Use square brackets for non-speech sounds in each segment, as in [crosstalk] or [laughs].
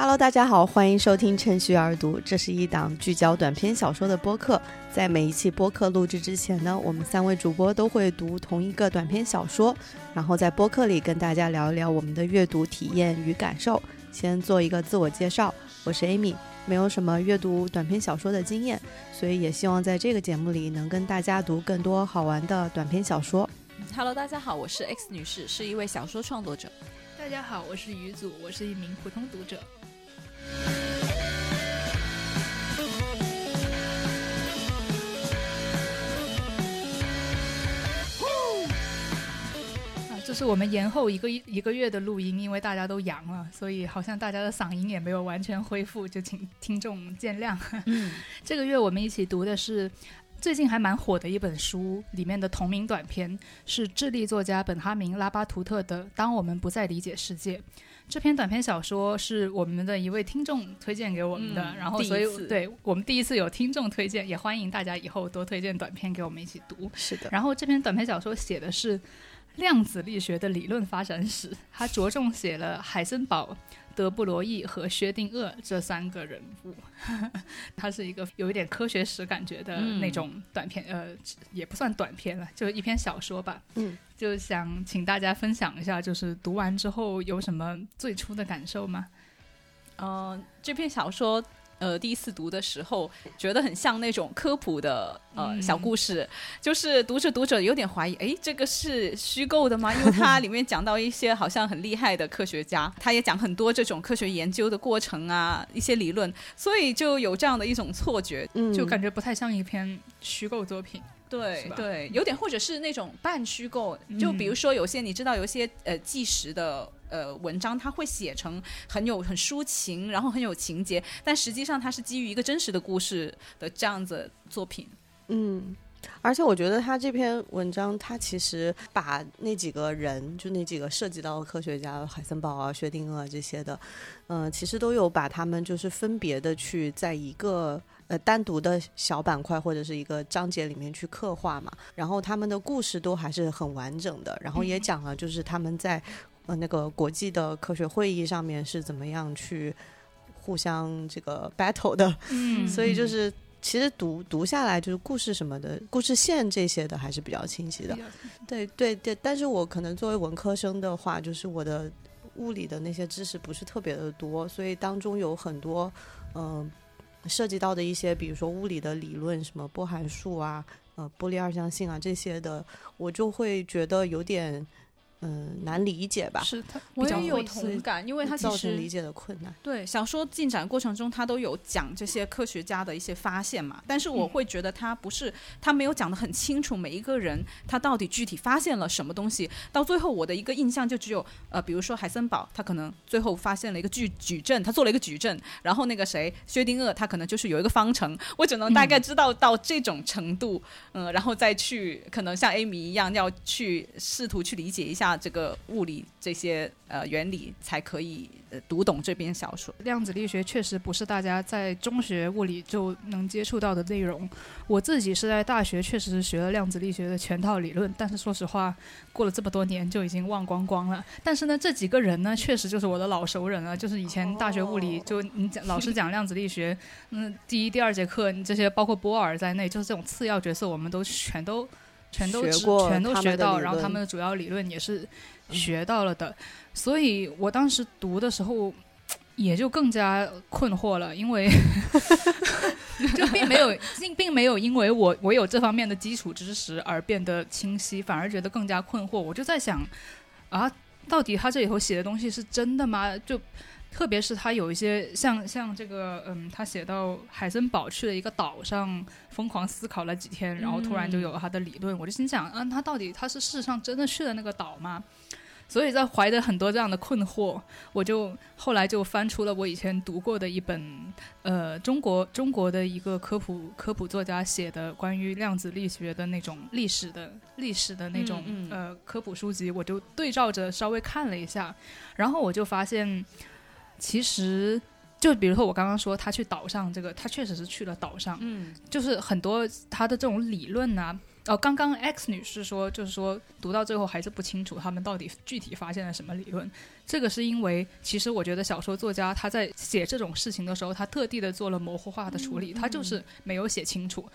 Hello，大家好，欢迎收听趁虚而读。这是一档聚焦短篇小说的播客。在每一期播客录制之前呢，我们三位主播都会读同一个短篇小说，然后在播客里跟大家聊一聊我们的阅读体验与感受。先做一个自我介绍，我是 Amy，没有什么阅读短篇小说的经验，所以也希望在这个节目里能跟大家读更多好玩的短篇小说。Hello，大家好，我是 X 女士，是一位小说创作者。大家好，我是于祖，我是一名普通读者。啊，这是我们延后一个一个月的录音，因为大家都阳了，所以好像大家的嗓音也没有完全恢复，就请听众见谅。嗯，[laughs] 这个月我们一起读的是最近还蛮火的一本书，里面的同名短篇是智利作家本哈明·拉巴图特的《当我们不再理解世界》。这篇短篇小说是我们的一位听众推荐给我们的，然后所以对我们第一次有听众推荐，也欢迎大家以后多推荐短篇给我们一起读。是的，然后这篇短篇小说写的是量子力学的理论发展史，他着重写了海森堡。德布罗意和薛定谔这三个人物，[laughs] 他是一个有一点科学史感觉的那种短片，呃，也不算短片了，就一篇小说吧。嗯，就想请大家分享一下，就是读完之后有什么最初的感受吗？嗯，这篇小说。呃，第一次读的时候，觉得很像那种科普的呃小故事，就是读着读着有点怀疑，哎，这个是虚构的吗？因为它里面讲到一些好像很厉害的科学家，他也讲很多这种科学研究的过程啊，一些理论，所以就有这样的一种错觉，就感觉不太像一篇虚构作品。对对，有点或者是那种半虚构，就比如说有些你知道有些呃纪实的呃文章，它会写成很有很抒情，然后很有情节，但实际上它是基于一个真实的故事的这样子作品。嗯，而且我觉得他这篇文章，他其实把那几个人，就那几个涉及到科学家海森堡啊、薛定谔这些的，嗯，其实都有把他们就是分别的去在一个。呃，单独的小板块或者是一个章节里面去刻画嘛，然后他们的故事都还是很完整的，然后也讲了就是他们在呃那个国际的科学会议上面是怎么样去互相这个 battle 的，嗯，[laughs] 所以就是其实读读下来就是故事什么的故事线这些的还是比较清晰的，对对对，但是我可能作为文科生的话，就是我的物理的那些知识不是特别的多，所以当中有很多嗯。涉及到的一些，比如说物理的理论，什么波函数啊，呃，波粒二象性啊这些的，我就会觉得有点。嗯，难理解吧？是他，我也有同感，因为他其实理解的困难。对小说进展过程中，他都有讲这些科学家的一些发现嘛。但是我会觉得他不是，他没有讲的很清楚，每一个人他到底具体发现了什么东西。到最后，我的一个印象就只有，呃，比如说海森堡，他可能最后发现了一个矩矩阵，他做了一个矩阵。然后那个谁，薛定谔，他可能就是有一个方程。我只能大概知道到这种程度，嗯，然后再去可能像 Amy 一样，要去试图去理解一下。这个物理这些呃原理才可以。读懂这篇小说，量子力学确实不是大家在中学物理就能接触到的内容。我自己是在大学确实是学了量子力学的全套理论，但是说实话，过了这么多年就已经忘光光了。但是呢，这几个人呢，确实就是我的老熟人了。就是以前大学物理就你讲老师讲量子力学，嗯，第一、第二节课，你这些包括波尔在内，就是这种次要角色，我们都全都全都全都学到，然后他们的主要理论也是学到了的。所以我当时读的时候，也就更加困惑了，因为 [laughs] 就并没有并并没有因为我我有这方面的基础知识而变得清晰，反而觉得更加困惑。我就在想，啊，到底他这里头写的东西是真的吗？就特别是他有一些像像这个，嗯，他写到海森堡去了一个岛上，疯狂思考了几天，然后突然就有了他的理论。我就心想，嗯，他到底他是事实上真的去了那个岛吗？所以在怀着很多这样的困惑，我就后来就翻出了我以前读过的一本，呃，中国中国的一个科普科普作家写的关于量子力学的那种历史的历史的那种呃科普书籍，我就对照着稍微看了一下，然后我就发现，其实就比如说我刚刚说他去岛上这个，他确实是去了岛上，嗯，就是很多他的这种理论呢。哦，刚刚 X 女士说，就是说读到最后还是不清楚他们到底具体发现了什么理论。这个是因为，其实我觉得小说作家他在写这种事情的时候，他特地的做了模糊化的处理，他就是没有写清楚。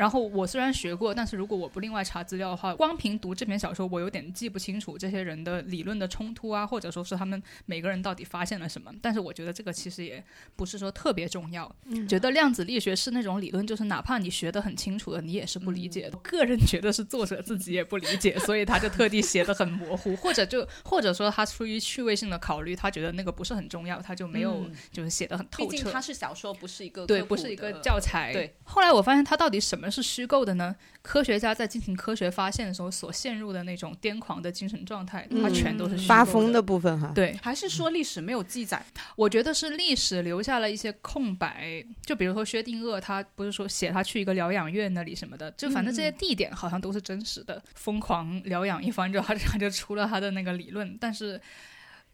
然后我虽然学过，但是如果我不另外查资料的话，光凭读这篇小说，我有点记不清楚这些人的理论的冲突啊，或者说是他们每个人到底发现了什么。但是我觉得这个其实也不是说特别重要。觉得量子力学是那种理论，就是哪怕你学得很清楚的，你也是不理解的。个人觉得是作者自己也不理解，所以他就特地写的很模糊，或者就或者说他出于趣味性的考虑，他觉得那个不是很重要，他就没有就是写的很透彻。毕竟它是小说，不是一个对，不是一个教材。对。后来我发现，他到底什么是虚构的呢？科学家在进行科学发现的时候所陷入的那种癫狂的精神状态，它全都是发疯的部分哈。对，还是说历史没有记载？我觉得是历史留下了一些空白。就比如说薛定谔，他不是说写他去一个疗养院那里什么的，就反正这些地点好像都是真实的。疯狂疗养一番之后，他他就出了他的那个理论。但是，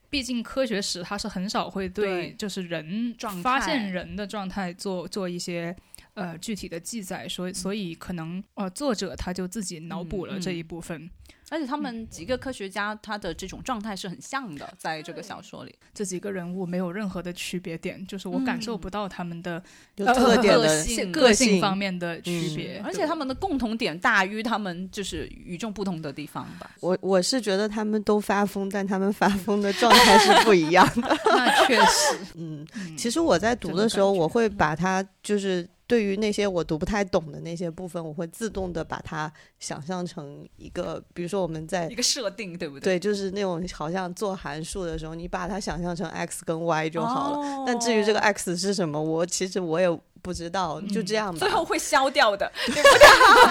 毕竟科学史它是很少会对就是人发现人的状态做做一些。呃，具体的记载，所以所以可能呃，作者他就自己脑补了这一部分，而且他们几个科学家他的这种状态是很像的，在这个小说里，这几个人物没有任何的区别点，就是我感受不到他们的特点的性个性方面的区别，而且他们的共同点大于他们就是与众不同的地方吧。我我是觉得他们都发疯，但他们发疯的状态是不一样的。[laughs] 那确实，嗯，其实我在读的时候，我会把它就是。对于那些我读不太懂的那些部分，我会自动的把它想象成一个，比如说我们在一个设定，对不对？对，就是那种好像做函数的时候，你把它想象成 x 跟 y 就好了。但至于这个 x 是什么，我其实我也不知道。就这样吧。最后会消掉的，对 [laughs] 不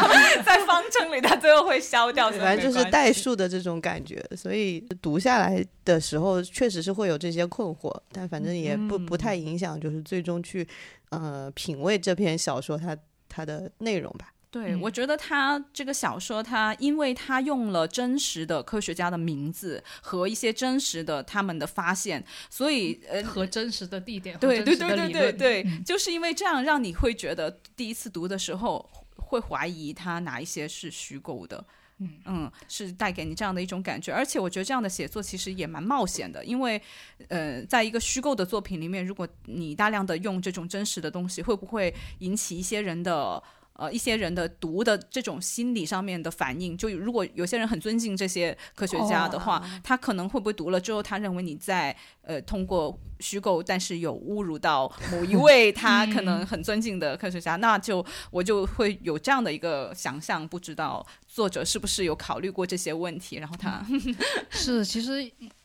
对？[laughs] 在方程里，它最后会消掉。反正就是代数的这种感觉，所以读下来的时候确实是会有这些困惑，但反正也不不太影响，就是最终去。呃，品味这篇小说，它它的内容吧。对，我觉得他这个小说，他因为他用了真实的科学家的名字和一些真实的他们的发现，所以呃，和真实的地点，对对对对对对，就是因为这样，让你会觉得第一次读的时候会怀疑他哪一些是虚构的。嗯嗯，是带给你这样的一种感觉，而且我觉得这样的写作其实也蛮冒险的，因为，呃，在一个虚构的作品里面，如果你大量的用这种真实的东西，会不会引起一些人的？呃，一些人的读的这种心理上面的反应，就如果有些人很尊敬这些科学家的话，他可能会不会读了之后，他认为你在呃通过虚构，但是有侮辱到某一位他可能很尊敬的科学家，那就我就会有这样的一个想象，不知道作者是不是有考虑过这些问题，然后他 [laughs] 是其实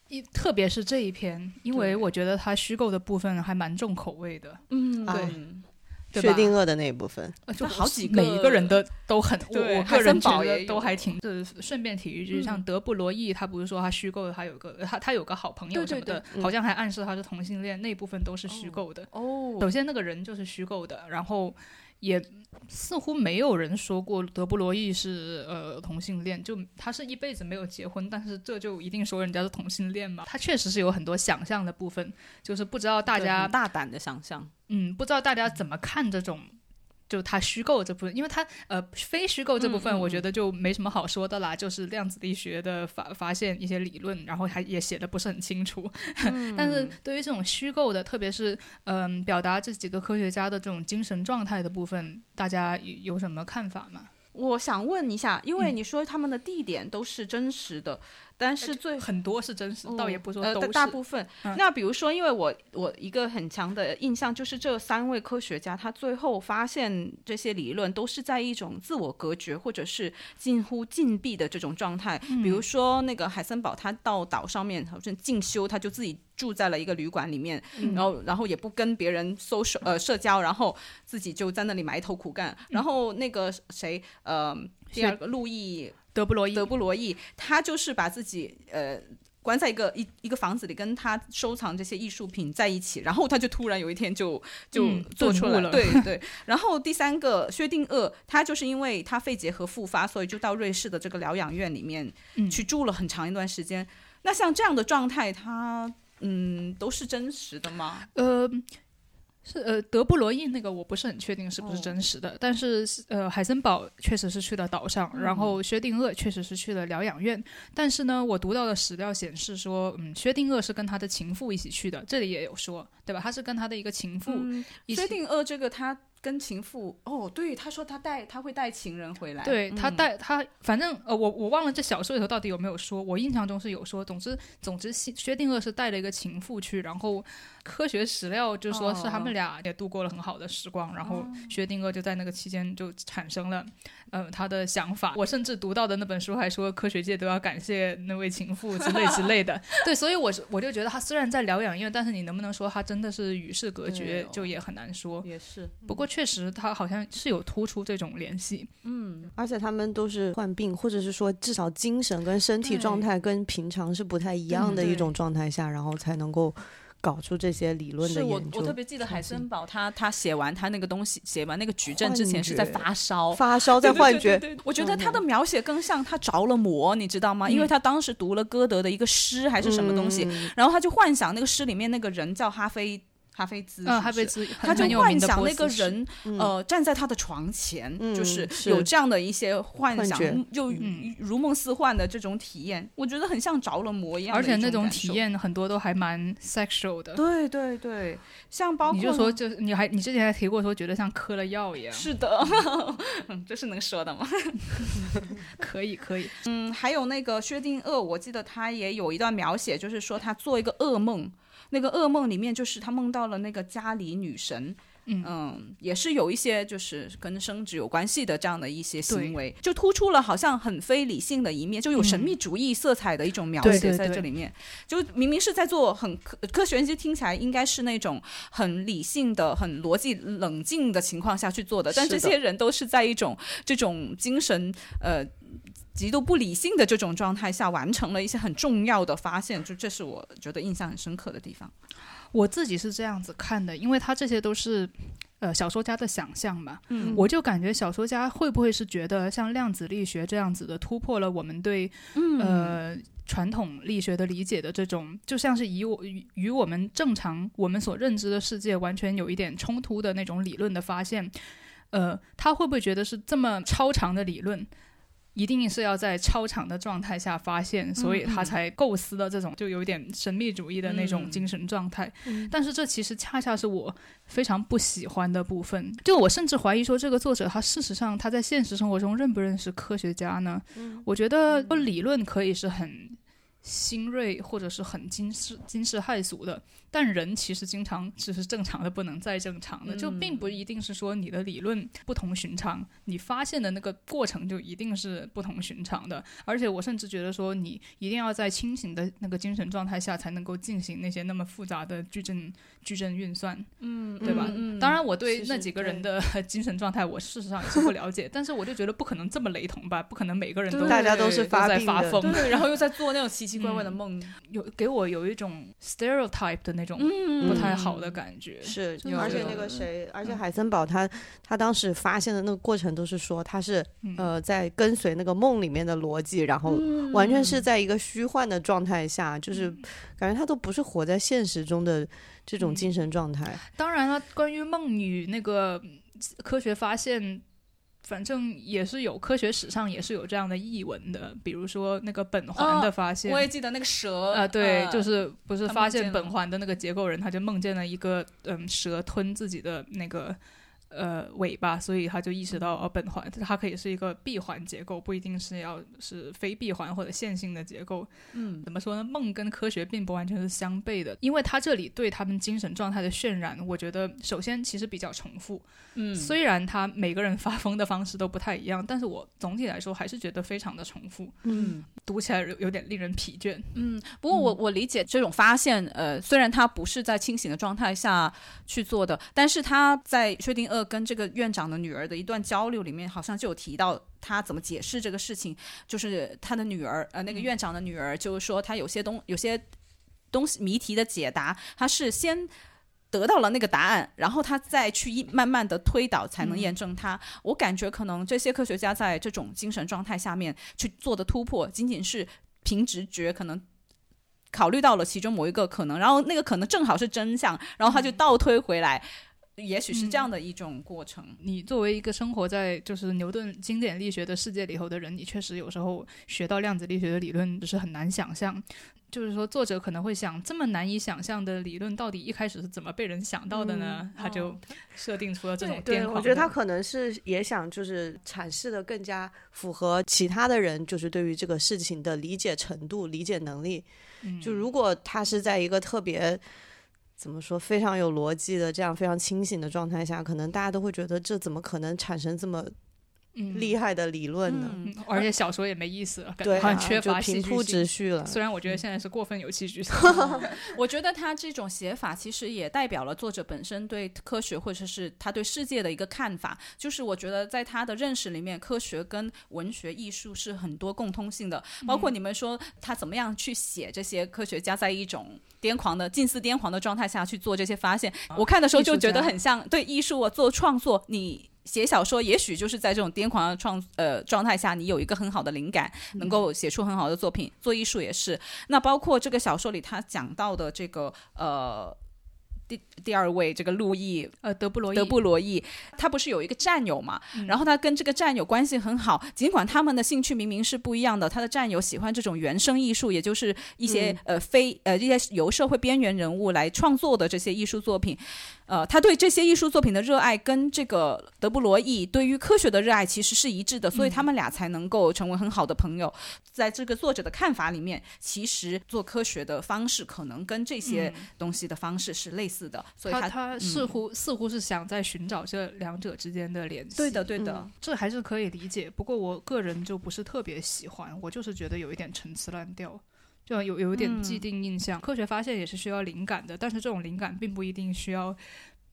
一特别是这一篇，因为我觉得他虚构的部分还蛮重口味的，嗯，对。薛定谔的那一部分，就好几个，每一个人的都很，我个人觉得都还挺。就是顺便提一句，像德布罗意，他不是说他虚构的，他有个他他有个好朋友什么的，好像还暗示他是同性恋，那部分都是虚构的。哦，首先那个人就是虚构的，然后也似乎没有人说过德布罗意是呃同性恋，就他是一辈子没有结婚，但是这就一定说人家是同性恋吗？他确实是有很多想象的部分，就是不知道大家大胆的想象。嗯，不知道大家怎么看这种，就他虚构这部分，因为他呃非虚构这部分，我觉得就没什么好说的啦，就是量子力学的发发现一些理论，然后还也写的不是很清楚。[laughs] 但是对于这种虚构的，特别是嗯表达这几个科学家的这种精神状态的部分，大家有什么看法吗？我想问一下，因为你说他们的地点都是真实的。但是最很多是真实，倒也不说都是。大部分，那比如说，因为我我一个很强的印象就是这三位科学家，他最后发现这些理论都是在一种自我隔绝或者是近乎禁闭的这种状态。比如说那个海森堡，他到岛上面好像进修，他就自己住在了一个旅馆里面，然后然后也不跟别人搜社呃社交，然后自己就在那里埋头苦干。然后那个谁呃第二个路易。德布罗意，德布罗意，他就是把自己呃关在一个一一个房子里，跟他收藏这些艺术品在一起，然后他就突然有一天就就做出来了，对对。[laughs] 然后第三个薛定谔，他就是因为他肺结核复发，所以就到瑞士的这个疗养院里面去住了很长一段时间。那像这样的状态，他嗯都是真实的吗？呃。是呃，德布罗意那个我不是很确定是不是真实的，但是呃，海森堡确实是去了岛上，然后薛定谔确实是去了疗养院，但是呢，我读到的史料显示说，嗯，薛定谔是跟他的情妇一起去的，这里也有说，对吧？他是跟他的一个情妇。薛定谔这个他。跟情妇哦，对，他说他带他会带情人回来，对他带他，反正呃，我我忘了这小说里头到底有没有说，我印象中是有说，总之总之，薛定谔是带了一个情妇去，然后科学史料就说是他们俩也度过了很好的时光，然后薛定谔就在那个期间就产生了呃他的想法，我甚至读到的那本书还说科学界都要感谢那位情妇之类之类的，[laughs] 对，所以我我就觉得他虽然在疗养院，但是你能不能说他真的是与世隔绝，就也很难说，也是，不过。确实，他好像是有突出这种联系。嗯，而且他们都是患病，或者是说至少精神跟身体状态跟平常是不太一样的一种状态下，然后才能够搞出这些理论的研究。我我特别记得海森堡，他他写完他那个东西，写完那个矩阵之前是在发烧，发烧在幻觉。我觉得他的描写更像他着了魔，你知道吗？因为他当时读了歌德的一个诗还是什么东西，然后他就幻想那个诗里面那个人叫哈菲。哈菲兹，哈菲兹，他就幻想那个人，呃，站在他的床前，就是有这样的一些幻想，就如梦似幻的这种体验，我觉得很像着了魔一样。而且那种体验很多都还蛮 sexual 的。对对对，像包括你就说，就你还你之前还提过说，觉得像嗑了药一样。是的，[laughs] 这是能说的吗？[laughs] 可以可以。嗯，还有那个薛定谔，我记得他也有一段描写，就是说他做一个噩梦。那个噩梦里面，就是他梦到了那个家里女神，嗯，也是有一些就是跟生殖有关系的这样的一些行为，就突出了好像很非理性的一面，就有神秘主义色彩的一种描写在这里面。就明明是在做很科科学，就听起来应该是那种很理性的、很逻辑冷静的情况下去做的，但这些人都是在一种这种精神呃。极度不理性的这种状态下，完成了一些很重要的发现，就这是我觉得印象很深刻的地方。我自己是这样子看的，因为他这些都是呃小说家的想象嘛，嗯，我就感觉小说家会不会是觉得像量子力学这样子的突破了我们对呃传统力学的理解的这种，就像是以我与我们正常我们所认知的世界完全有一点冲突的那种理论的发现，呃，他会不会觉得是这么超长的理论？一定是要在超常的状态下发现，所以他才构思的这种就有点神秘主义的那种精神状态。但是这其实恰恰是我非常不喜欢的部分。就我甚至怀疑说，这个作者他事实上他在现实生活中认不认识科学家呢？我觉得理论可以是很。新锐或者是很惊世惊世骇俗的，但人其实经常只是正常的不能再正常的，就并不一定是说你的理论不同寻常，你发现的那个过程就一定是不同寻常的。而且我甚至觉得说，你一定要在清醒的那个精神状态下才能够进行那些那么复杂的矩阵矩阵运算，嗯，对吧？当然，我对那几个人的 [laughs] 精神状态，我事实上也是不了解，但是我就觉得不可能这么雷同吧，不可能每个人都大家都是在发疯，[laughs] 然后又在做那种奇。奇怪怪的梦，有给我有一种 stereotype 的那种不太好的感觉。是，而且那个谁，而且海森堡他他当时发现的那个过程都是说他是呃在跟随那个梦里面的逻辑，然后完全是在一个虚幻的状态下，就是感觉他都不是活在现实中的这种精神状态。当然了，关于梦与那个科学发现。反正也是有科学史上也是有这样的译文的，比如说那个苯环的发现，我也记得那个蛇啊，对，就是不是发现苯环的那个结构人，他就梦见了一个嗯蛇吞自己的那个。呃，尾巴，所以他就意识到，哦，本环它可以是一个闭环结构，不一定是要是非闭环或者线性的结构。嗯，怎么说呢？梦跟科学并不完全是相悖的，因为他这里对他们精神状态的渲染，我觉得首先其实比较重复。嗯，虽然他每个人发疯的方式都不太一样，但是我总体来说还是觉得非常的重复。嗯，读起来有点令人疲倦。嗯，不过我我理解这种发现，呃，虽然他不是在清醒的状态下去做的，但是他在确定二。跟这个院长的女儿的一段交流里面，好像就有提到他怎么解释这个事情。就是他的女儿，呃，那个院长的女儿，就是说他有些东有些东西谜题的解答，他是先得到了那个答案，然后他再去慢慢的推导，才能验证它。我感觉可能这些科学家在这种精神状态下面去做的突破，仅仅是凭直觉，可能考虑到了其中某一个可能，然后那个可能正好是真相，然后他就倒推回来。也许是这样的一种过程。你作为一个生活在就是牛顿经典力学的世界里头的人，你确实有时候学到量子力学的理论，就是很难想象。就是说，作者可能会想，这么难以想象的理论，到底一开始是怎么被人想到的呢？他就 [laughs] 设定出了这种癫对，狂。我觉得他可能是也想就是阐释的更加符合其他的人，就是对于这个事情的理解程度、理解能力。就如果他是在一个特别怎么说非常有逻辑的这样非常清醒的状态下，可能大家都会觉得这怎么可能产生这么厉害的理论呢？嗯而且小说也没意思了，感对、啊，觉好像缺乏戏剧平铺性直叙了。虽然我觉得现在是过分有戏剧性，[laughs] 我觉得他这种写法其实也代表了作者本身对科学或者是他对世界的一个看法。就是我觉得在他的认识里面，科学跟文学艺术是很多共通性的。包括你们说他怎么样去写这些科学家在一种癫狂的、近似癫狂的状态下去做这些发现，我看的时候就觉得很像对艺术啊做创作你。写小说，也许就是在这种癫狂的创呃状态下，你有一个很好的灵感，能够写出很好的作品。做艺术也是。那包括这个小说里他讲到的这个呃第第二位这个路易呃，德布罗德布罗意，他不是有一个战友嘛？然后他跟这个战友关系很好，尽管他们的兴趣明明是不一样的。他的战友喜欢这种原生艺术，也就是一些、呃非呃一些由社会边缘人物来创作的这些艺术作品。呃，他对这些艺术作品的热爱跟这个德布罗意对于科学的热爱其实是一致的，所以他们俩才能够成为很好的朋友。在这个作者的看法里面，其实做科学的方式可能跟这些东西的方式是类似的，所以他似乎、似乎是想在寻找这两者之间的联系。对的，对的。嗯这还是可以理解。不过我个人就不是特别喜欢，我就是觉得有一点陈词滥调，就有有一点既定印象。科学发现也是需要灵感的，但是这种灵感并不一定需要。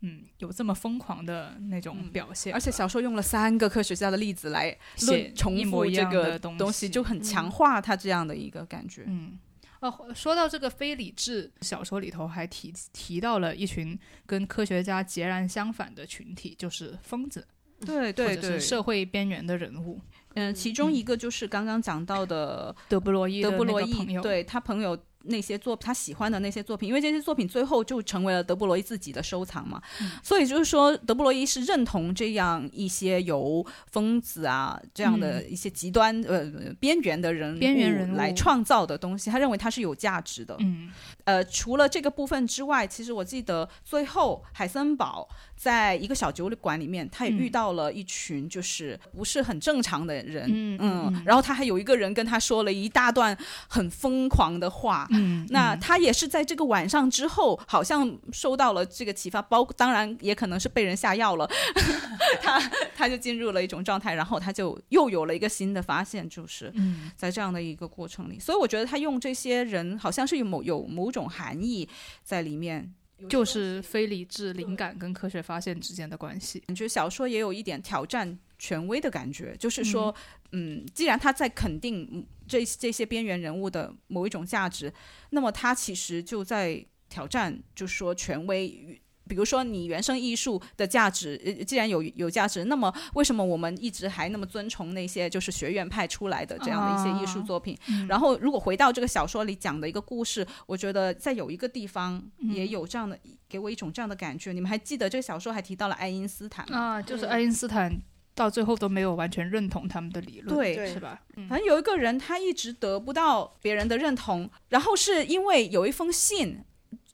嗯，有这么疯狂的那种表现，而且小说用了三个科学家的例子来写论重复这个东东西，就很强化他这样的一个感觉。嗯，哦，说到这个非理智小说里头，还提提到了一群跟科学家截然相反的群体，就是疯子，对对对社会边缘的人物。嗯，其中一个就是刚刚讲到的德布罗意德布罗意那个朋友，，对他朋友那些作他喜欢的那些作品，因为这些作品最后就成为了德布罗伊自己的收藏嘛，嗯所以就是说德布罗伊是认同这样一些由疯子啊这样的一些极端、呃边缘的人物边缘人来创造的东西，他认为它是有价值的。嗯呃，除了这个部分之外，其实我记得最后海森堡在一个小酒馆里面，他也遇到了一群就是不是很正常的人，嗯嗯然后他还有一个人跟他说了一大段很疯狂的话。嗯，那嗯他也是在这个晚上之后，好像受到了这个启发，包当然也可能是被人下药了，[laughs] 他他就进入了一种状态，然后他就又有了一个新的发现，就是嗯在这样的一个过程里，所以我觉得他用这些人好像是有某有某种含义在里面。就是非理智灵感跟科学发现之间的关系。感觉小说也有一点挑战权威的感觉，就是说，嗯既然他在肯定嗯这这些边缘人物的某一种价值，那么他其实就在挑战，就是说权威。比如说，你原生艺术的价值，呃，既然有有价值，那么为什么我们一直还那么尊崇那些就是学院派出来的这样的一些艺术作品？然后，如果回到这个小说里讲的一个故事，我觉得在有一个地方也有这样的，给我一种这样的感觉。你们还记得这个小说还提到了爱因斯坦吗？啊，就是爱因斯坦到最后都没有完全认同他们的理论，对对是吧？嗯反正有一个人他一直得不到别人的认同，然后是因为有一封信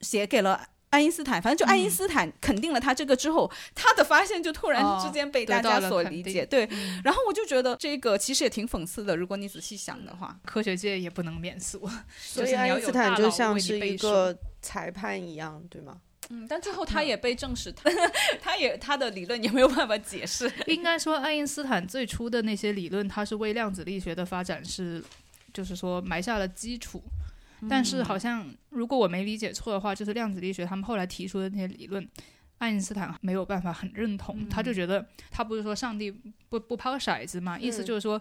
写给了。爱因斯坦，反正就爱因斯坦肯定了他这个之后，他的发现就突然之间被大家所理解。对，然后我就觉得这个其实也挺讽刺的，如果你仔细想的话。科学界也不能免俗，[laughs] 所以爱因斯坦就像是一个裁判一样，对吗？嗯，但最后他也被证实，他 [laughs] 他也他的理论也没有办法解释。应该说，爱因斯坦最初的那些理论，他是为量子力学的发展是，就是说埋下了基础。但是好像如果我没理解错的话，就是量子力学他们后来提出的那些理论，爱因斯坦没有办法很认同，他就觉得他不是说上帝不不抛骰子嘛，意思就是说。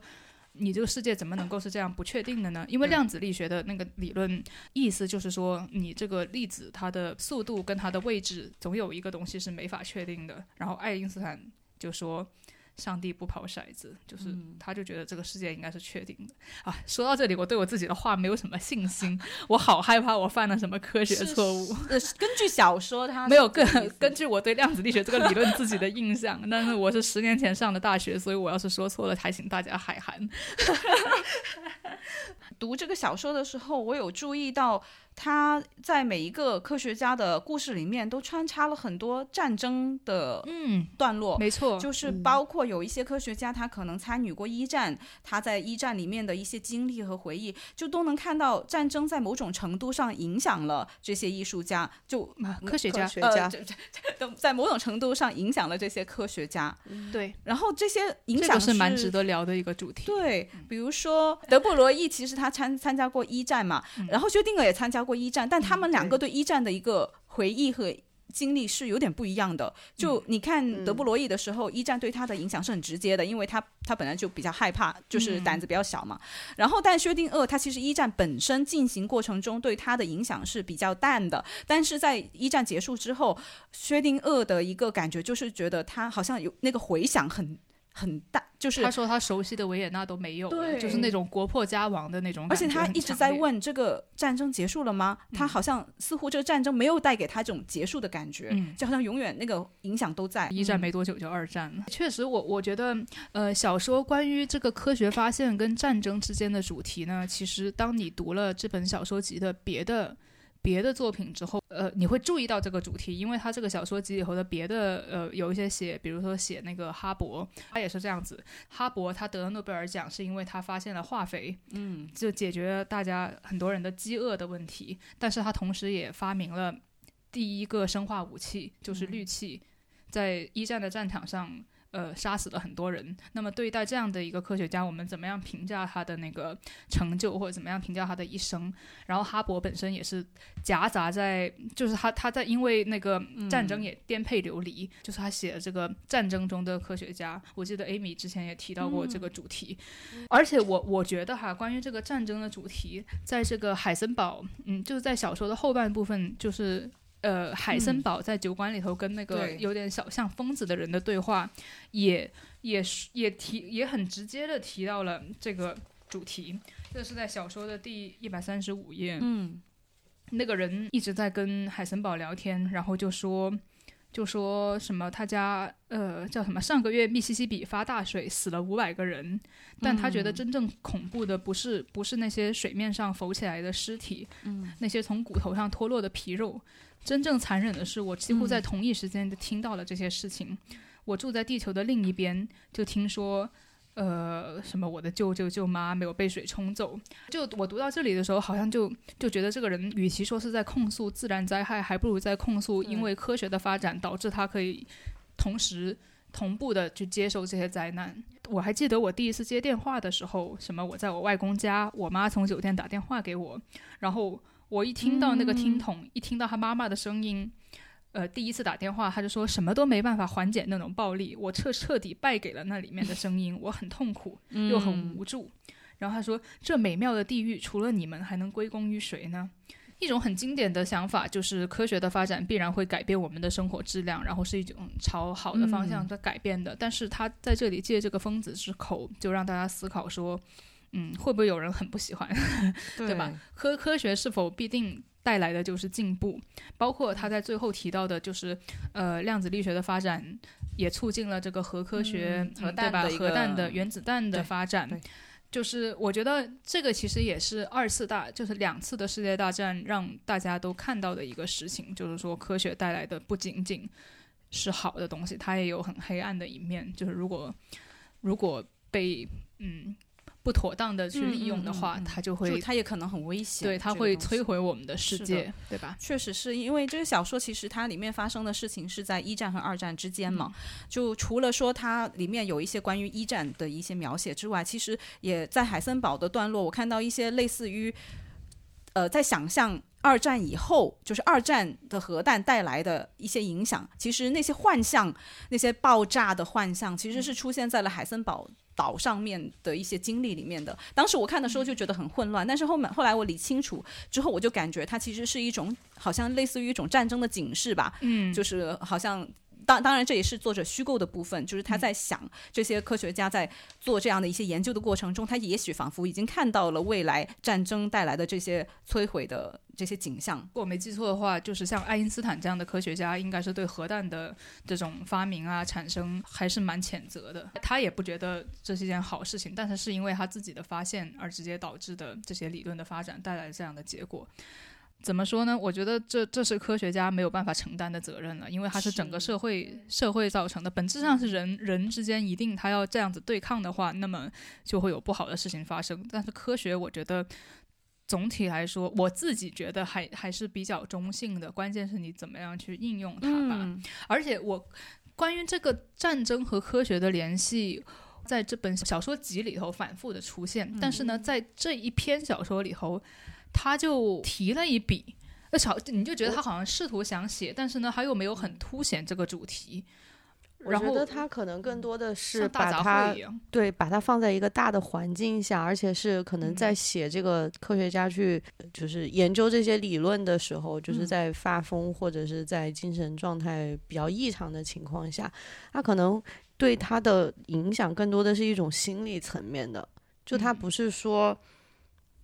你这个世界怎么能够是这样不确定的呢？因为量子力学的那个理论意思就是说，你这个粒子它的速度跟它的位置总有一个东西是没法确定的。然后爱因斯坦就说，上帝不抛骰子，就是嗯他就觉得这个世界应该是确定的啊。说到这里，我对我自己的话没有什么信心，我好害怕我犯了什么科学错误。呃，根据小说它 [laughs] 没有根根据我对量子力学这个理论自己的印象，但是我是十年前上的大学，所以我要是说错了，还请大家海涵。[laughs] [laughs] 读这个小说的时候，我有注意到他在每一个科学家的故事里面都穿插了很多战争的嗯，段落。没错，就是包括有一些科学家，他可能参与过一战，他在一战里面的一些经历和回忆，就都能看到战争在某种程度上影响了这些艺术家，就啊科学家科学家呃，这这这在某种程度上影响了这些科学家。对，然后这些影响这个是蛮值得聊的一个主题。对，比如说德布罗意，其实他参参加过一战嘛，然后薛定谔也参加过一战，但他们两个对一战的一个回忆和。经历是有点不一样的。就你看德布罗意的时候，一战对他的影响是很直接的，因为他他本来就比较害怕，就是胆子比较小嘛。然后，但薛定谔他其实一战本身进行过程中对他的影响是比较淡的，但是在一战结束之后，薛定谔的一个感觉就是觉得他好像有那个回响很很大，就是他说他熟悉的维也纳都没有就是那种国破家亡的那种而感觉而，且他一直在问这个战争结束了吗？他好像似乎这个战争没有带给他这种结束的感觉，嗯就好像永远那个影响都在。一战没多久就二战了。确实我，我觉得，呃，小说关于这个科学发现跟战争之间的主题呢，其实当你读了这本小说集的别的。别的作品之后，呃，你会注意到这个主题，因为他这个小说集里头的别的，呃，有一些写，比如说写那个哈勃，他也是这样子。哈勃他得了诺贝尔奖，是因为他发现了化肥，嗯，就解决了大家很多人的饥饿的问题，但是他同时也发明了第一个生化武器，就是氯气。在一战的战场上，呃，杀死了很多人。那么对待这样的一个科学家，我们怎么样评价他的那个成就，或者怎么样评价他的一生？然后哈勃本身也是夹杂在，就是他他在因为那个战争也颠沛流离，就是他写的这个战争中的科学家。我记得 Amy 之前也提到过这个主题，而且我我觉得哈，关于这个战争的主题，在这个海森堡，嗯，就是在小说的后半部分，就是。呃，海森堡在酒馆里头跟那个有点小像疯子的人的对话，也也是也提也很直接的提到了这个主题。这是在小说的第一百三十五页。嗯，那个人一直在跟海森堡聊天，然后就说就说什么他家呃叫什么上个月密西西比发大水死了五百个人，但他觉得真正恐怖的不是不是那些水面上浮起来的尸体，嗯，那些从骨头上脱落的皮肉，真正残忍的是我几乎在同一时间就听到了这些事情。我住在地球的另一边，就听说。呃，什么？我的舅舅舅妈没有被水冲走。就我读到这里的时候，好像就就觉得这个人，与其说是在控诉自然灾害，还不如在控诉因为科学的发展导致他可以同时同步的去接受这些灾难。我还记得我第一次接电话的时候，什么我在我外公家，我妈从酒店打电话给我，然后我一听到那个听筒，一听到他妈妈的声音。呃，第一次打电话，他就说什么都没办法缓解那种暴力，我彻彻底败给了那里面的声音，我很痛苦 [laughs] 又很无助。然后他说，这美妙的地狱除了你们，还能归功于谁呢？一种很经典的想法就是，科学的发展必然会改变我们的生活质量，然后是一种朝好的方向在改变的。但是他在这里借这个疯子之口，就让大家思考说，嗯，会不会有人很不喜欢，[laughs] 对吧？科科学是否必定带来的就是进步？包括他在最后提到的，就是呃，量子力学的发展也促进了这个核科学，嗯核对吧？弹的一个核弹的原子弹的发展。就是我觉得这个其实也是二次大，就是两次的世界大战让大家都看到的一个事情，就是说科学带来的不仅仅是好的东西，它也有很黑暗的一面。就是如果如果被嗯不妥当的去利用的话，嗯嗯嗯嗯它就会就它也可能很危险，对它会摧毁我们的世界，对吧？确实是因为这个小说，其实它里面发生的事情是在一战和二战之间嘛。就除了说它里面有一些关于一战的一些描写之外，其实也在海森堡的段落，我看到一些类似于，呃，在想象二战以后，就是二战的核弹带来的一些影响。其实那些幻象，那些爆炸的幻象，其实是出现在了海森堡。岛上面的一些经历里面的，当时我看的时候就觉得很混乱，但是后面后来我理清楚之后，我就感觉它其实是一种好像类似于一种战争的警示吧，嗯，就是好像当当然这也是作者虚构的部分，就是他在想这些科学家在做这样的一些研究的过程中，他也许仿佛已经看到了未来战争带来的这些摧毁的这些景象。如果我没记错的话，就是像爱因斯坦这样的科学家，应该是对核弹的这种发明啊产生还是蛮谴责的。他也不觉得这是一件好事情，但是是因为他自己的发现而直接导致的这些理论的发展带来这样的结果。怎么说呢？我觉得这这是科学家没有办法承担的责任了，因为它是整个社会社会造成的，本质上是人人之间一定他要这样子对抗的话，那么就会有不好的事情发生。但是科学，我觉得总体来说，我自己觉得还还是比较中性的，关键是你怎么样去应用它吧。嗯而且我关于这个战争和科学的联系，在这本小说集里头反复的出现，但是呢，在这一篇小说里头，他就提了一笔。那小你就觉得他好像试图想写，但是呢，他又没有很凸显这个主题，然后我觉得他可能更多的是把它烩。对，把它放在一个大的环境下，而且是可能在嗯写这个科学家去就是研究这些理论的时候，就是嗯在发疯或者是在精神状态比较异常的情况下，他可能对他的影响更多的是一种心理层面的，就他嗯不是说。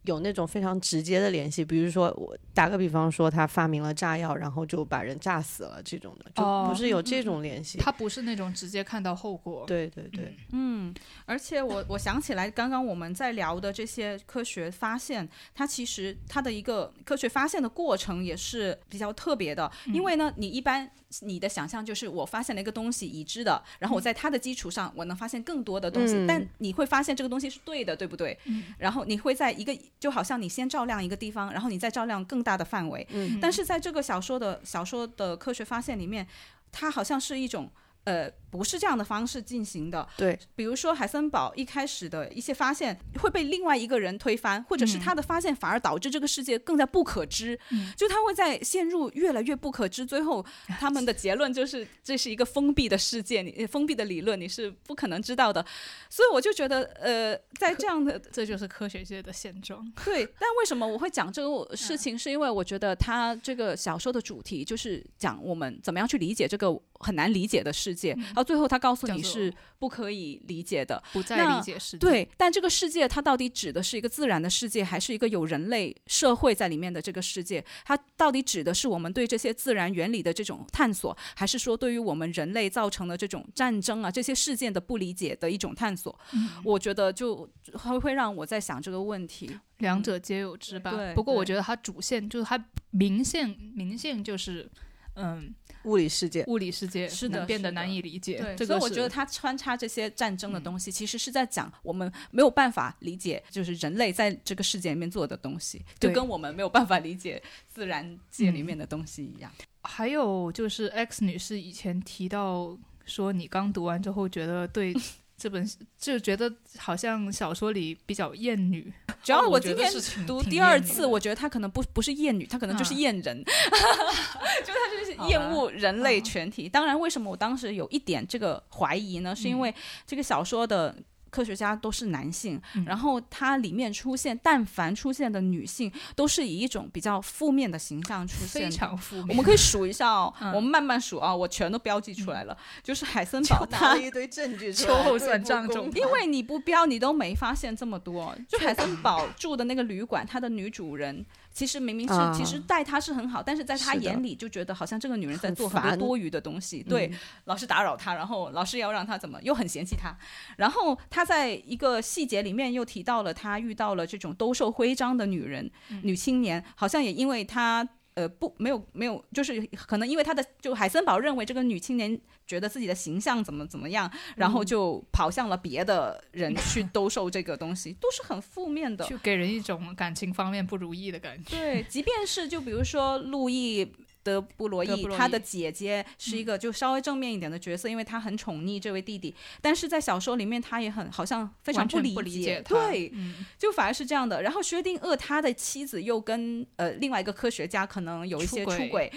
有那种非常直接的联系，比如说我打个比方说，他发明了炸药，然后就把人炸死了这种的，就哦不是有这种联系。他不是那种直接看到后果。对对对，嗯，而且我我想起来，刚刚我们在聊的这些科学发现，它其实它的一个科学发现的过程也是比较特别的。因为呢，你一般你的想象就是我发现了一个东西已知的，然后我在它的基础上，我能发现更多的东西，嗯但你会发现这个东西是对的，对不对？然后你会在一个就好像你先照亮一个地方，然后你再照亮更大的范围。嗯但是在这个小说的小说的科学发现里面，它好像是一种。呃，不是这样的方式进行的。对，比如说海森堡一开始的一些发现会被另外一个人推翻，或者是他的发现反而导致这个世界更加不可知。嗯就他会在陷入越来越不可知，最后他们的结论就是这是一个封闭的世界，你封闭的理论你是不可能知道的。所以我就觉得，呃，在这样的 [laughs] 这就是科学界的现状。对，但为什么我会讲这个事情？是因为我觉得他这个小说的主题就是讲我们怎么样去理解这个很难理解的世界，到最后他告诉你是不可以理解的。不再理解世界。，对，但这个世界它到底指的是一个自然的世界，还是一个有人类社会在里面的这个世界？它到底指的是我们对这些自然原理的这种探索，还是说对于我们人类造成的这种战争啊这些事件的不理解的一种探索？我觉得就会会让我在想这个问题。两者皆有之吧。对不过我觉得它主线就是它明线明线就是，嗯，物理世界。物理世界是的能变得难以理解。对，这个所以我觉得他穿插这些战争的东西，其实是在讲我们没有办法理解，就是人类在这个世界里面做的东西，就跟我们没有办法理解自然界里面的东西一样。还有就是 X 女士以前提到说，你刚读完之后觉得对这本就觉得好像小说里比较厌女。主要哦我今天读第二次，我觉得他可能不不是厌女，他可能就是啊厌人，[laughs] 就他就是厌恶人类全体。当然，为什么我当时有一点这个怀疑呢？是因为这个小说的。科学家都是男性，嗯然后它里面出现，但凡出现的女性，都是以一种比较负面的形象出现非。常负面。我们可以数一下哦，[laughs] 嗯我们慢慢数啊，我全都标记出来了。就是海森堡他一堆证据出秋来，后算账中因为你不标，你都没发现这么多。就海森堡住的那个旅馆，它的女主人其实明明是，啊其实待她是很好，但是在她眼里就觉得好像这个女人在做很多多余的东西，对，嗯老是打扰他，然后老是要让他怎么，又很嫌弃他。然后他在一个细节里面又提到了他遇到了这种兜售徽章的女人、女青年，好像也因为他。呃，不，没有，没有，就是可能因为他的，就海森堡认为这个女青年觉得自己的形象怎么怎么样，然后就跑向了别的人去兜售这个东西，都是很负面的。就给人一种感情方面不如意的感觉。对，即便是就比如说路易。德布罗意，罗意他的姐姐是一个就稍微正面一点的角色，因为他很宠溺这位弟弟，但是在小说里面他也很好像非常不理解对，嗯，就反而是这样的。然后薛定谔他的妻子又跟呃另外一个科学家可能有一些出轨出轨，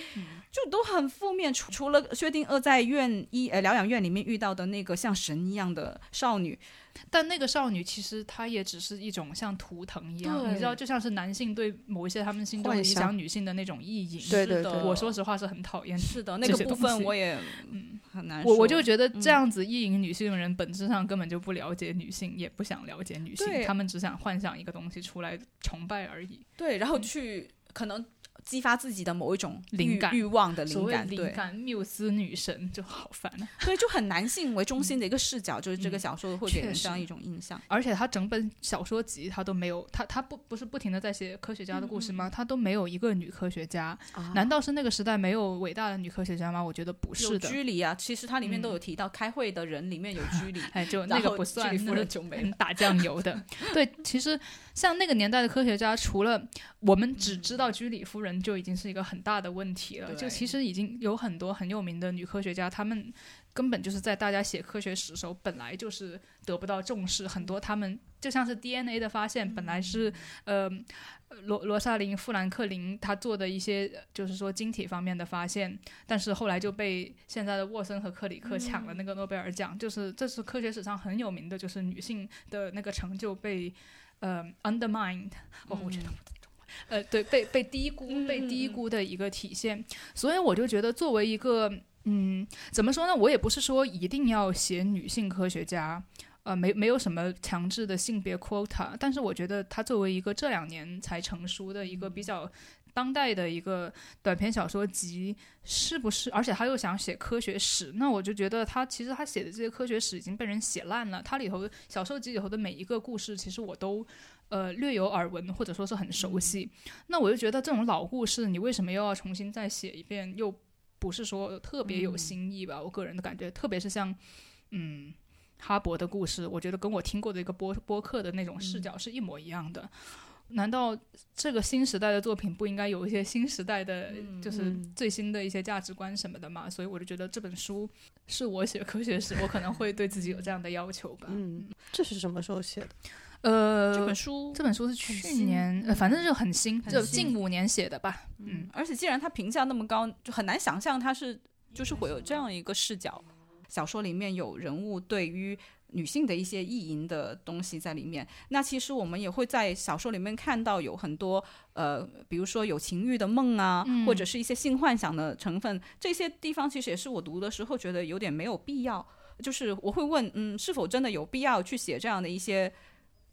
就都很负面。除除了薛定谔在院医呃疗养院里面遇到的那个像神一样的少女，但那个少女其实她也只是一种像图腾一样，你知道，就像是男性对某一些他们心中理想女性的那种意淫。是的对对对我说实话是很讨厌。是的，那个部分我也嗯很难我我就觉得这样子意淫女性的人，本质上根本就不了解女性，也不想了解女性，他们只想幻想一个东西出来崇拜而已。对，然后去可能激发自己的某一种灵感欲望的灵感，对灵感缪斯女神就好烦啊！[laughs] 对，就很男性为中心的一个视角，就是这个嗯小说会给人这样一种印象。而且他整本小说集他都没有，他他不不是不停的在写科学家的故事吗？他都没有一个女科学家，啊难道是那个时代没有伟大的女科学家吗？我觉得不有是的。居里啊，其实它里面都嗯有提到，开会的人里面有居里，[laughs] 哎，就那个不算，居里夫那个人就没了。打酱油的。对，其实像那个年代的科学家，除了我们只知道居里夫人，就已经是一个很大的问题了。就其实已经有很多很有名的女科学家，她们根本就是在大家写科学史的时候，本来就是得不到重视。很多她们就像是 DNA 的发现，本来是呃。罗罗萨琳·富兰克林她做的一些，呃就是说晶体方面的发现，但是后来就被现在的沃森和克里克抢了那个诺贝尔奖，就是这是科学史上很有名的，就是女性的那个成就被呃 undermined，哦，我觉得。呃，对，被被低估、被低估的一个体现，所以我就觉得，作为一个，嗯，怎么说呢？我也不是说一定要写女性科学家，呃，没没有什么强制的性别 quota，但是我觉得它作为一个这两年才成熟的一个比较当代的一个短篇小说集，是不是？而且他又想写科学史，那我就觉得他其实他写的这些科学史已经被人写烂了。他里头小说集里头的每一个故事，其实我都呃略有耳闻，或者说是很熟悉。那我就觉得这种老故事，你为什么又要重新再写一遍？又不是说特别有新意吧？我个人的感觉，特别是像嗯。哈勃的故事，我觉得跟我听过的一个播播客的那种视角是一模一样的。难道这个新时代的作品不应该有一些新时代的，就是嗯最新的一些价值观什么的嘛？所以我就觉得这本书是我写科学史，我可能会对自己有这样的要求吧。嗯，这是什么时候写的？呃，这本书这本书是去年，呃，反正就很新，就近五年写的吧。嗯，而且既然它评价那么高，就很难想象它是就是会有这样一个视角。小说里面有人物对于女性的一些意淫的东西在里面，那其实我们也会在小说里面看到有很多呃，比如说有情欲的梦啊，嗯或者是一些性幻想的成分，这些地方其实也是我读的时候觉得有点没有必要。就是我会问，嗯，是否真的有必要去写这样的一些嗯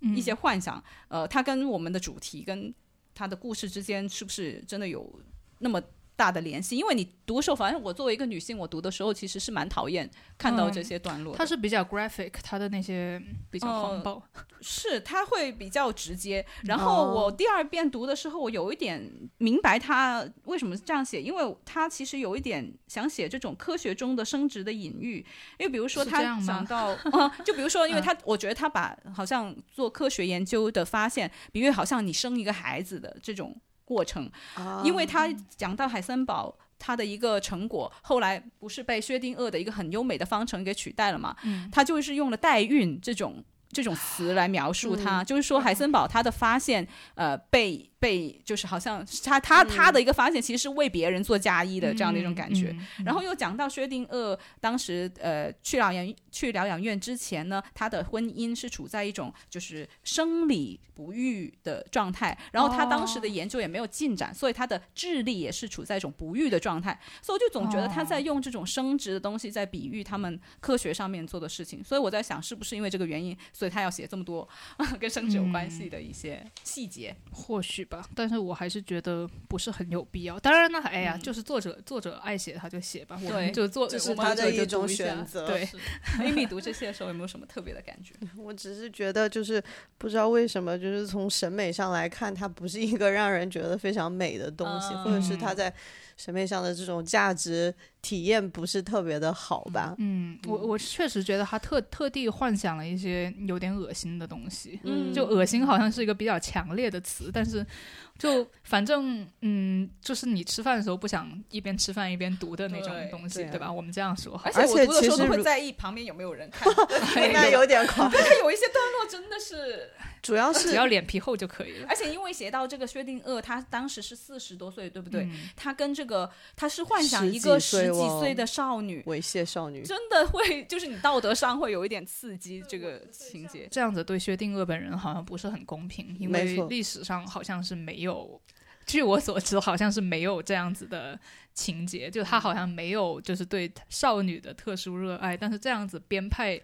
一些幻想？呃，它跟我们的主题跟它的故事之间是不是真的有那么大的联系？因为你读的时候，反正我作为一个女性，我读的时候其实是蛮讨厌看到这些段落的。它是比较 graphic，它的那些比较荒暴。是它会比较直接。然后我第二遍读的时候，我有一点明白他为什么这样写，因为他其实有一点想写这种科学中的生殖的隐喻。因为比如说他讲到，[laughs] 啊，就比如说，因为他我觉得他把好像做科学研究的发现，比喻好像你生一个孩子的这种过程。啊因为他讲到海森堡他的一个成果，后来不是被薛定谔的一个很优美的方程给取代了嘛？嗯他就是用了代孕这种。这种词来描述它，就是说海森堡他的发现，呃，被被就是好像是他他他的一个发现，其实是为别人做嫁衣的这样的一种感觉。然后又讲到薛定谔当时呃去疗养去疗养院之前呢，他的婚姻是处在一种就是生理不育的状态，然后他当时的研究也没有进展，所以他的智力也是处在一种不育的状态，所以我就总觉得他在用这种生殖的东西在比喻他们科学上面做的事情，所以我在想是不是因为这个原因，所以他要写这么多 [laughs] 跟生殖有关系的一些细节。或许吧，但是我还是觉得不是很有必要。当然呢，哎呀，嗯就是作者作者爱写他就写吧，我对们就做，这是他的一种选择。对，[laughs] Amy 读这些的时候有没有什么特别的感觉？[laughs] 我只是觉得，就是不知道为什么，就是从审美上来看，它不是一个让人觉得非常美的东西，嗯或者是它在审美上的这种价值体验不是特别的好吧？嗯，我我确实觉得他特特地幻想了一些有点恶心的东西。嗯就恶心好像是一个比较强烈的词，但是就反正嗯，就是你吃饭的时候不想一边吃饭一边读的那种东西，对吧？我们这样说而。且且我读的时候都会在意旁边有没有人看，[laughs] 那有点夸张，但有一些段落真的是，主要是只要脸皮厚就可以了。而且因为写到这个薛定谔，他当时是四十多岁，对不对？嗯他跟这个他是幻想一个几岁十几哦岁的少女，猥亵少女。真的会就是你道德上会有一点刺激这个情节。这样子对薛定谔本人好像不是很公平，因为历史上好像是没有，据我所知，好像是没有这样子的情节，就他好像没有就是对少女的特殊热爱，但是这样子编排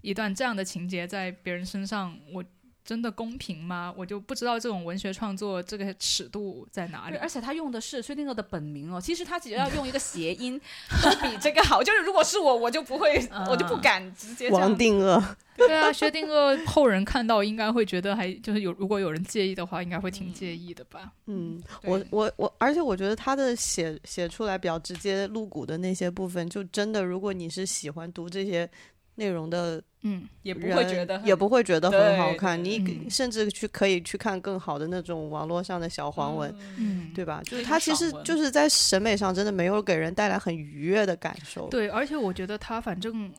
一段这样的情节在别人身上，我。真的公平吗？我就不知道这种文学创作这个尺度在哪里，。而且他用的是薛定谔的本名哦。其实他只要用一个谐音，[laughs] 都比这个好。就是如果是我，我就不会，我就不敢直接。王定谔，对啊，薛定谔后人看到应该会觉得还就是有，如果有人介意的话，应该会挺介意的吧。嗯，我我我，而且我觉得他的写写出来比较直接露骨的那些部分，就真的，如果你是喜欢读这些内容的嗯，也不，会觉得也不会觉得很好看，你嗯。甚至去可以去看更好的那种网络上的小黄文，嗯对吧？就是那种它其实就是在审美上真的没有给人带来很愉悦的感受。对，而且我觉得他反正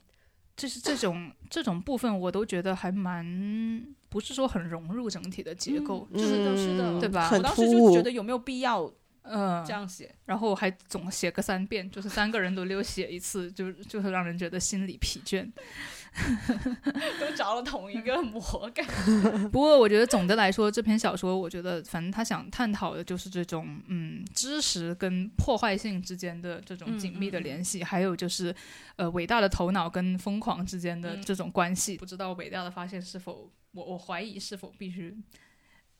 就是这种这种部分，我都觉得还蛮不是说很融入整体的结构，嗯是的，是的，嗯对吧？我当时就觉得有没有必要嗯、这样写？然后还总写个三遍，就是三个人轮流写一次，[laughs] 就就是让人觉得心里疲倦。[laughs] 都着了同一个魔感。[laughs] 不过我觉得总的来说，这篇小说，我觉得反正他想探讨的就是这种嗯知识跟破坏性之间的这种紧密的联系，还有就是呃伟大的头脑跟疯狂之间的嗯这种关系。不知道伟大的发现是否我我怀疑是否必须。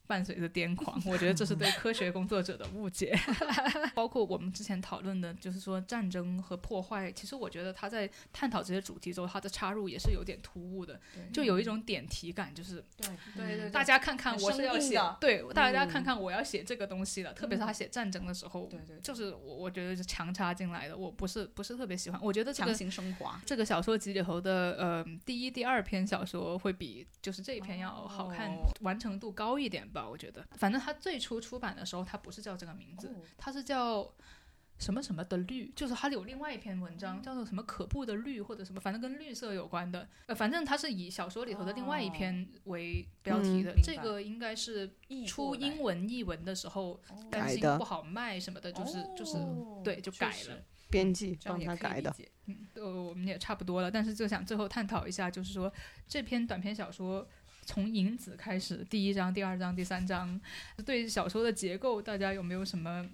伴随着癫狂，[laughs] 我觉得这是对科学工作者的误解。[laughs] 包括我们之前讨论的，就是说战争和破坏，其实我觉得他在探讨这些主题之后，他的插入也是有点突兀的，就有一种点题感，就是对对对大家看看我是要写对，大家嗯看看我要写这个东西了。特别是他写战争的时候，对对，就是我我觉得是强插进来的，我不是不是特别喜欢。我觉得这强个行升华。这个小说集里头的呃第一、第二篇小说会比就是这一篇要好看，哦完成度高一点吧。我觉得，反正他最初出版的时候，他不是叫这个名字，哦他是叫。什么什么的绿，就是他有另外一篇文章叫做什么可怖的绿或者什么，反正跟绿色有关的。呃，反正他是以小说里头的另外一篇为标题的。嗯这个应该是译出英文译文的时候担改的心不好卖什么的，就是就是哦对就改了。编辑帮他改的，嗯，呃，我们也差不多了，但是就想最后探讨一下，就是说这篇短篇小说从影子开始，第一章、第二章、第三章，对小说的结构，大家有没有什么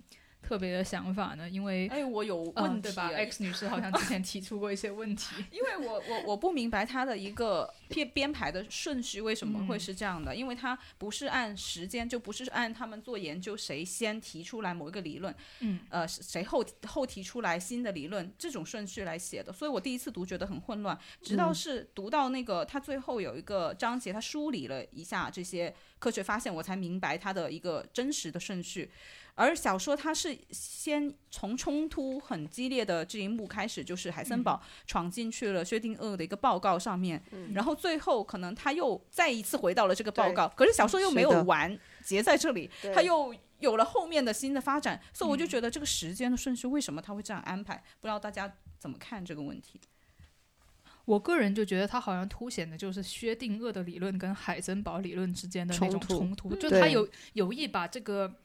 特别的想法呢？因为哎，我有嗯，问对吧？X 女士好像之前提出过一些问题。[laughs] 因为我我我不明白她的一个编编排的顺序为什么会是这样的，因为它不是按时间，就不是按他们做研究谁先提出来某一个理论，嗯，呃，谁后后提出来新的理论这种顺序来写的，所以我第一次读觉得很混乱，直到是读到那个他最后有一个章节，他梳理了一下这些科学发现，我才明白它的一个真实的顺序。而小说它是先从冲突很激烈的这一幕开始，就是海森堡闯进去了薛定谔的一个报告上面，然后最后可能他又再一次回到了这个报告，可是小说又没有完结在这里，他又有了后面的新的发展，所以我就觉得这个时间的顺序为什么他会这样安排？不知道大家怎么看这个问题？我个人就觉得他好像凸显的就是薛定谔的理论跟海森堡理论之间的那种冲突冲突，就他有有意把这个。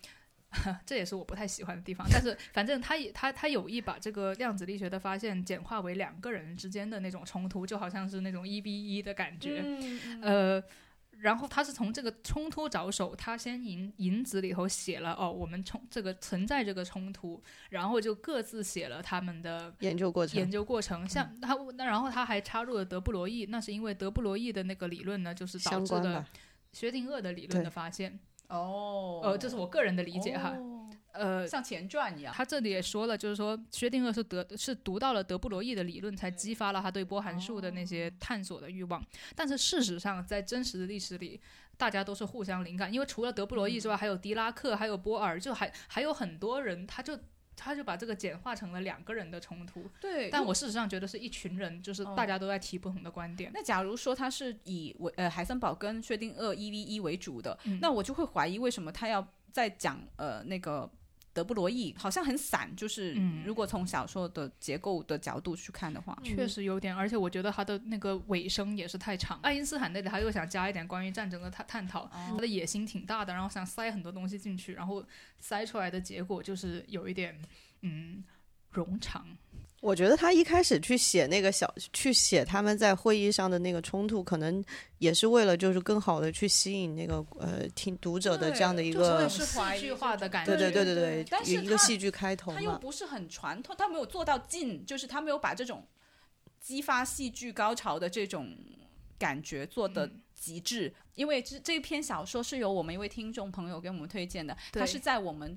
[laughs] 这也是我不太喜欢的地方，但是反正他也他他有意把这个量子力学的发现简化为两个人之间的那种冲突，就好像是那种一 v 一的感觉。嗯，呃，然后他是从这个冲突着手，他先引引子里头写了哦，我们冲这个存在这个冲突，然后就各自写了他们的研究过程研。究过程，像他那然后他还插入了德布罗意，那是因为德布罗意的那个理论呢，就是导致了相关吧，薛定谔的理论的发现。哦，呃，这是我个人的理解哈。哦呃，像前传一样。他这里也说了，就是说薛定谔是得是读到了德布罗意的理论，才激发了他对波函数的那些探索的欲望。但是事实上，在真实的历史里，大家都是互相灵感，因为除了德布罗意之外，还有狄拉克，还有波尔，就还还有很多人，他就。他就把这个简化成了两个人的冲突，对，但我事实上觉得是一群人，就是大家都在提不同的观点。那假如说他是以为呃海森堡跟薛定谔一 v 一为主的，嗯那我就会怀疑为什么他要在讲呃那个。德布罗意好像很散，就是嗯。如果从小说的结构的角度去看的话，确实有点，而且我觉得他的那个尾声也是太长。爱因斯坦那里他又想加一点关于战争的探探讨，他的野心挺大的，然后想塞很多东西进去，然后塞出来的结果就是有一点嗯冗长。我觉得他一开始去写那个小，去写他们在会议上的那个冲突，可能也是为了就是更好的去吸引那个呃听读者的这样的一个是戏剧化的感觉，对对对对对但是一个戏剧开头。他又不是很传统，他没有做到尽，就是他没有把这种激发戏剧高潮的这种感觉做的极致。因为这这篇小说是由我们一位听众朋友给我们推荐的，他是在我们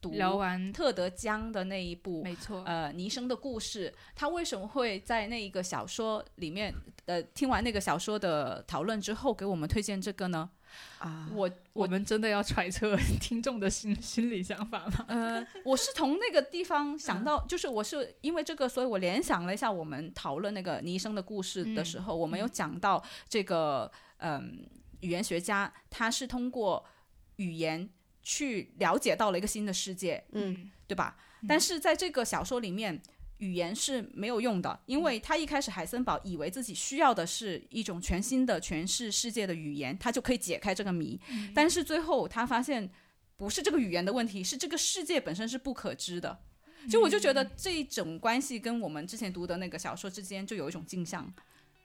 读聊完特德·江的那一部没错，呃，尼生的故事，他为什么会在那一个小说里面，呃，听完那个小说的讨论之后，给我们推荐这个呢？啊，我我们真的要揣测听众的心 [laughs] 心理想法吗？呃，我是从那个地方想到，就是我是因为这个，所以我联想了一下，我们讨论那个尼生的故事的时候，我们有讲到这个，嗯、语言学家他是通过语言去了解到了一个新的世界，嗯，对吧？但是在这个小说里面，语言是没有用的，因为他一开始海森堡以为自己需要的是一种全新的诠释世界的语言，他就可以解开这个谜。但是最后他发现，不是这个语言的问题，是这个世界本身是不可知的。就我就觉得这一种关系跟我们之前读的那个小说之间就有一种镜像。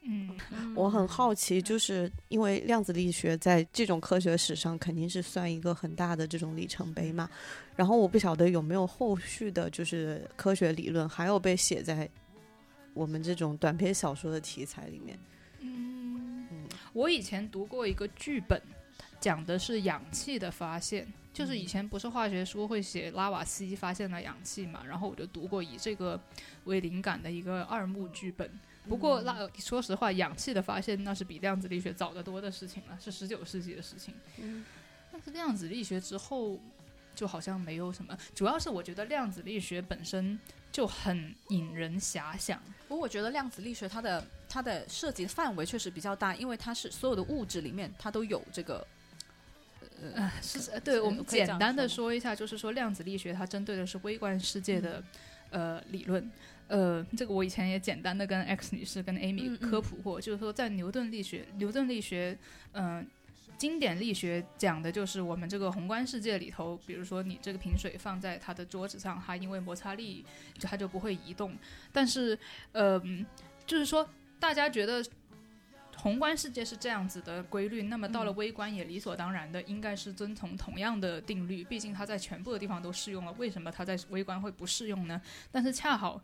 嗯，我很好奇，就是因为量子力学在这种科学史上肯定是算一个很大的这种里程碑嘛。然后我不晓得有没有后续的，就是科学理论还有被写在我们这种短篇小说的题材里面。嗯我以前读过一个剧本，讲的是氧气的发现，就是以前不是化学书会写拉瓦锡发现了氧气嘛，然后我就读过以这个为灵感的一个二幕剧本。不过那，说实话，氧气的发现那是比量子力学早得多的事情了，是十九世纪的事情。但是量子力学之后，就好像没有什么。主要是我觉得量子力学本身就很引人遐想。不过我觉得量子力学它的它的涉及范围确实比较大，因为它是所有的物质里面它都有这个。呃，是，呃对我们简单的说说一下，就是说量子力学它针对的是微观世界的、呃理论。呃，这个我以前也简单的跟 X 女士跟 Amy 科普过，就是说在牛顿力学，牛顿力学，嗯、经典力学讲的就是我们这个宏观世界里头，比如说你这个瓶水放在它的桌子上，它因为摩擦力就它就不会移动。但是，呃，就是说大家觉得宏观世界是这样子的规律，那么到了微观也理所当然的应该是遵从同样的定律，毕竟它在全部的地方都适用了，为什么它在微观会不适用呢？但是恰好，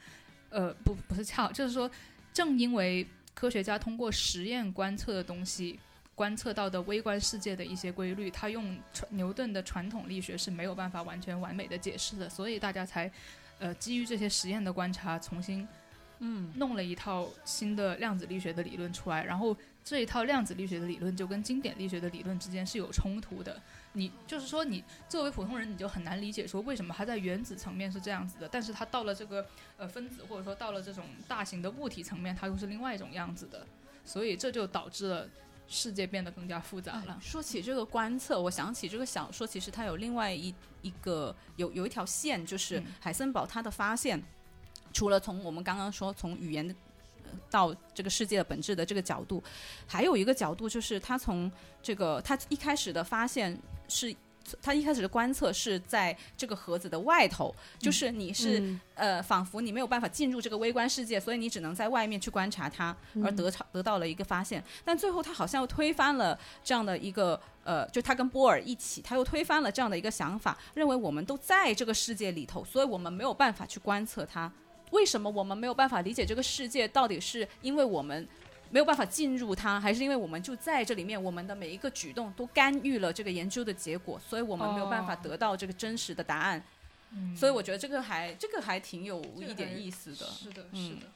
呃，不不是恰好，就是说，正因为科学家通过实验观测的东西。观测到的微观世界的一些规律，他用传牛顿的传统力学是没有办法完全完美的解释的，所以大家才，呃，基于这些实验的观察，重新嗯，弄了一套新的量子力学的理论出来，然后这一套量子力学的理论就跟经典力学的理论之间是有冲突的。你就是说，你作为普通人，你就很难理解说为什么它在原子层面是这样子的，但是它到了这个呃分子或者说到了这种大型的物体层面，它又是另外一种样子的。所以这就导致了世界变得更加复杂了。说起这个观测，我想起这个小说，其实它有另外一一个有有一条线，就是嗯海森堡他的发现，除了从我们刚刚说从语言的呃到这个世界的本质的这个角度，还有一个角度就是他从这个他一开始的发现是。他一开始的观测是在这个盒子的外头，就是你是、嗯呃，仿佛你没有办法进入这个微观世界，所以你只能在外面去观察它，而得到得到了一个发现。但最后他好像又推翻了这样的一个呃，就他跟波尔一起，他又推翻了这样的一个想法，认为我们都在这个世界里头，所以我们没有办法去观测它。为什么我们没有办法理解这个世界？到底是因为我们没有办法进入它，还是因为我们就在这里面，我们的每一个举动都干预了这个研究的结果，所以我们没有办法哦得到这个真实的答案。嗯所以我觉得这个还这个还挺有一点意思的。是的，嗯是的。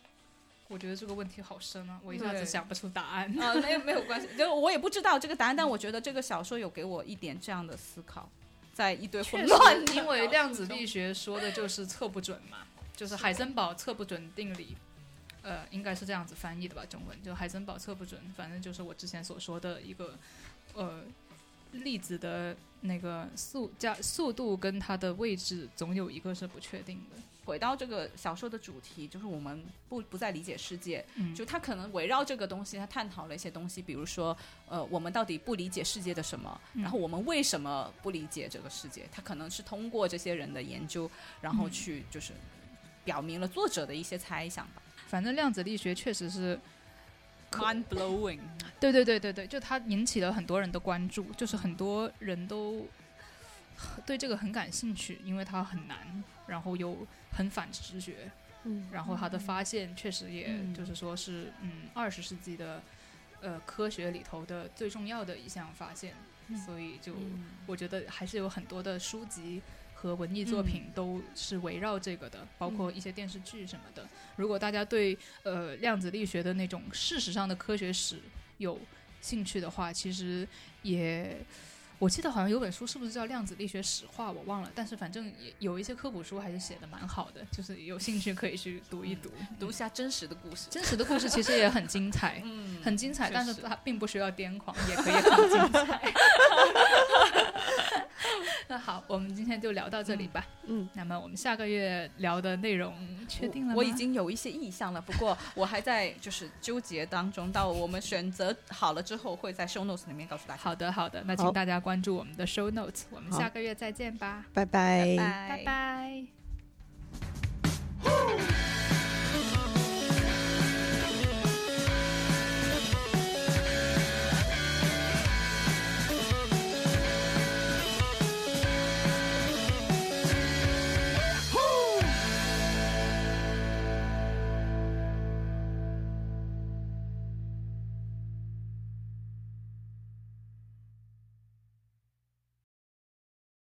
我觉得这个问题好深啊，我一下子想不出答案。啊，没有没有关系，就我也不知道这个答案，但我觉得这个小说有给我一点这样的思考，在一堆混乱，因为量子力学说的就是测不准嘛，就是海森堡测不准定理，呃，应该是这样子翻译的吧，中文就海森堡测不准，反正就是我之前所说的一个呃粒子的那个速加速度跟它的位置总有一个是不确定的。回到这个小说的主题，就是我们不不再理解世界，嗯就他可能围绕这个东西，他探讨了一些东西，比如说，呃，我们到底不理解世界的什么，嗯然后我们为什么不理解这个世界？他可能是通过这些人的研究，然后嗯去就是表明了作者的一些猜想吧。反正量子力学确实是，可 Mind blowing，对对对对对，就它引起了很多人的关注，就是很多人都对这个很感兴趣，因为它很难，然后又很反直觉，嗯然后它的发现确实也嗯。就是说是嗯二十世纪的呃科学里头的最重要的一项发现，所以就嗯。我觉得还是有很多的书籍和文艺作品都是围绕这个的，包括一些电视剧什么的。如果大家对呃量子力学的那种事实上的科学史有兴趣的话，其实也。我记得好像有本书，是不是叫《量子力学史话》？我忘了，但是反正也有一些科普书还是写的蛮好的，就是有兴趣可以去读一读。读一下真实的故事。真实的故事其实也很精彩，嗯很精彩，但是它并不需要癫狂，也可以很 [laughs] 精彩。那好，我们今天就聊到这里吧。嗯，那么我们下个月聊的内容确定了吗我已经有一些意向了，不过我还在就是纠结当中。到我们选择好了之后，会在 show notes 里面告诉大家。好的，好的，那请大家关注我们的 show notes，我们下个月再见吧，拜拜拜拜!